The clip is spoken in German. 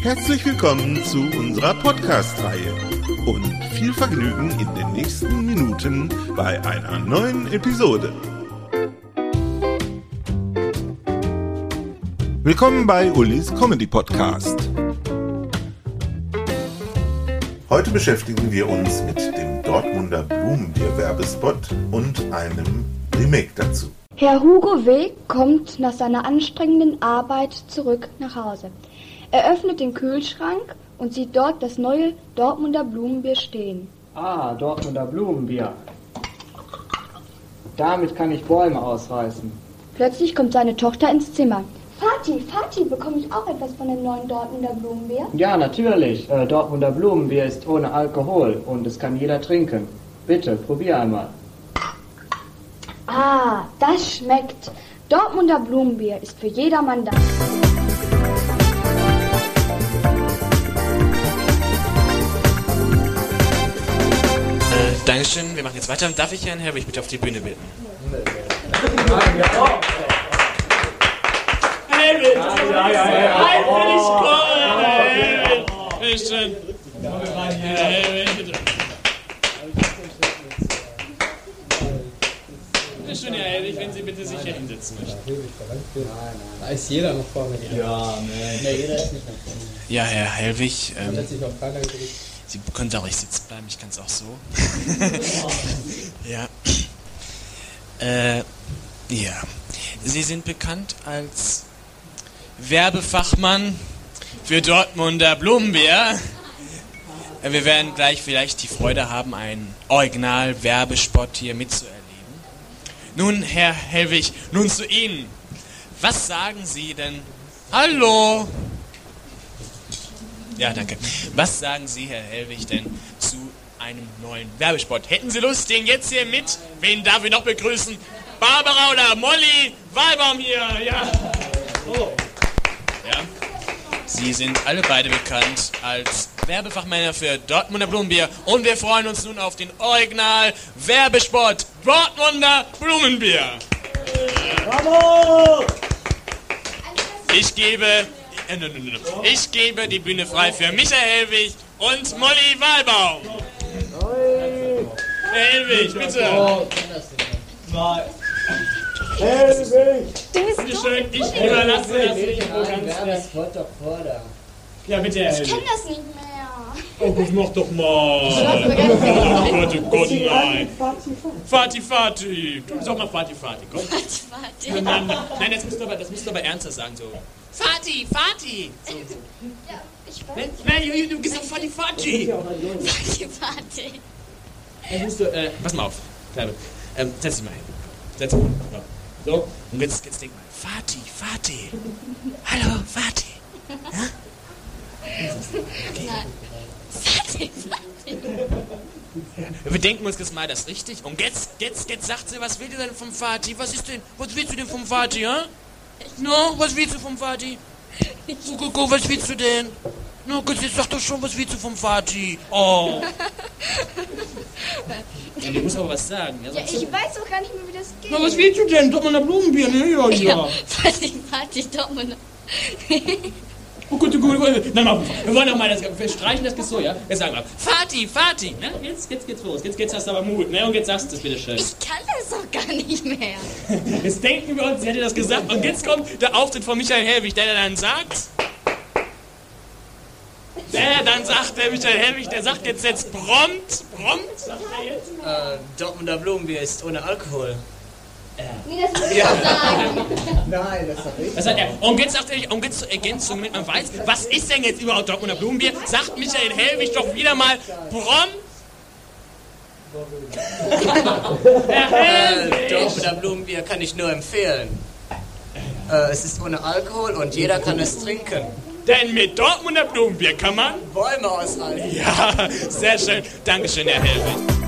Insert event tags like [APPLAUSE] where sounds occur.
Herzlich willkommen zu unserer Podcast-Reihe und viel Vergnügen in den nächsten Minuten bei einer neuen Episode. Willkommen bei Ulis Comedy Podcast. Heute beschäftigen wir uns mit dem Dortmunder Blumenbier-Werbespot und einem Remake dazu. Herr Hugo W. kommt nach seiner anstrengenden Arbeit zurück nach Hause. Er öffnet den Kühlschrank und sieht dort das neue Dortmunder Blumenbier stehen. Ah, Dortmunder Blumenbier. Damit kann ich Bäume ausreißen. Plötzlich kommt seine Tochter ins Zimmer. Vati, Vati, bekomme ich auch etwas von dem neuen Dortmunder Blumenbier? Ja, natürlich. Äh, Dortmunder Blumenbier ist ohne Alkohol und es kann jeder trinken. Bitte, probier einmal. Ah, das schmeckt. Dortmunder Blumenbier ist für jedermann da. Dankeschön, wir machen jetzt weiter. Darf ich Herrn Herbig bitte auf die Bühne bitten? Helmut! Helmut, ich komme! Bitteschön. Helmut, bitte. Bitteschön, Herr Helwig, wenn Sie bitte sich hier hinsetzen möchten. Da ist jeder noch vorne. Ja, nee. Nee, jeder ist nicht noch vorne. Ja, Herr Helwig, ähm, Sie können auch nicht sitzen bleiben, ich kann es auch so. [LAUGHS] ja. Äh, ja. Sie sind bekannt als Werbefachmann für Dortmunder Blumenbier. Äh, Wir werden gleich vielleicht die Freude haben, einen Original-Werbespot hier mitzuerleben. Nun, Herr Helwig, nun zu Ihnen. Was sagen Sie denn? Hallo! Ja, danke. Was sagen Sie, Herr Hellwig, denn zu einem neuen Werbespot? Hätten Sie Lust, den jetzt hier mit? Wen darf ich noch begrüßen? Barbara oder Molly Wahlbaum hier, ja. Oh. Ja. Sie sind alle beide bekannt als Werbefachmänner für Dortmunder Blumenbier und wir freuen uns nun auf den Original Werbespot Dortmunder Blumenbier. Ich gebe. Ich gebe die Bühne frei für Michael Helwig und Molly Wahlbaum. Herr Helwig, bitte. Bitte schön, ich überlasse das Mikro ganz. Ja, bitte, Herr Ich Helwig. kenn das nicht mehr. Oh, das mach doch mal. Oh Gott, oh Gott, nein. Fati, Fati. Du sag mal Fati, Fati, komm. Warte, Nein, nein, nein, das musst du aber, das musst du aber ernster sagen, so. Fati, Fati. So, so. Ja, ich weiß. Nein, nein, du gesagt Fati, Fati. Warte, warte. Das musst du, äh, pass mal auf, Kleine. Ähm, setz dich mal hin. Setz dich mal hin. So. so, und jetzt, jetzt denk mal. Fati, Fati. Hallo, Fati. Nein. Warte, warte. [LAUGHS] Wir denken uns jetzt mal das richtig. Und jetzt, jetzt, jetzt sagt sie, was will ihr denn vom Vati? Was ist denn, was willst du denn vom Vati, ja? No, was willst du vom Vati? Guck, was willst du denn? No, gut, jetzt sag doch schon, was willst du vom Vati? Oh. [LAUGHS] Ja, du musst aber was sagen. Ja, Ja, ich weiß auch gar nicht mehr, wie das geht. Na, was willst du denn? Doch mal ein Blumenbier, ne? Ja, Ja, ja. warte, warte, Dortmund. Oh gut, oh gut, oh gut. Nein, mal, wir wollen doch mal das, wir streichen das bis so, ja? Jetzt sagen wir, Vati, Vati, ne? Jetzt, jetzt geht's los. Jetzt, jetzt hast du aber Mut, ne? Und jetzt sagst du es bitte schön. Ich kann das doch gar nicht mehr. [LAUGHS] Jetzt denken wir uns, sie hätte das gesagt. Und jetzt kommt der Auftritt von Michael Helwig, der dann sagt. Der dann sagt, der Michael Helwig, der sagt jetzt jetzt prompt, prompt, sagt er jetzt. Äh, Dortmunder Blumenbier ist ohne Alkohol. Nee, das muss ich auch sagen. [LAUGHS] Nein, das ist doch richtig. Das er. Und jetzt sagt und jetzt zur Ergänzung, damit man weiß, was ist denn jetzt überhaupt Dortmunder Blumenbier? Sagt Michael Helwig doch wieder mal prompt. Herr Helwig! Dortmunder Blumenbier kann ich nur empfehlen. Äh, es ist ohne Alkohol und jeder kann es trinken. Denn mit Dortmunder Blumenbier kann man... Bäume aushalten. Ja, sehr schön. Dankeschön, Herr Helwig.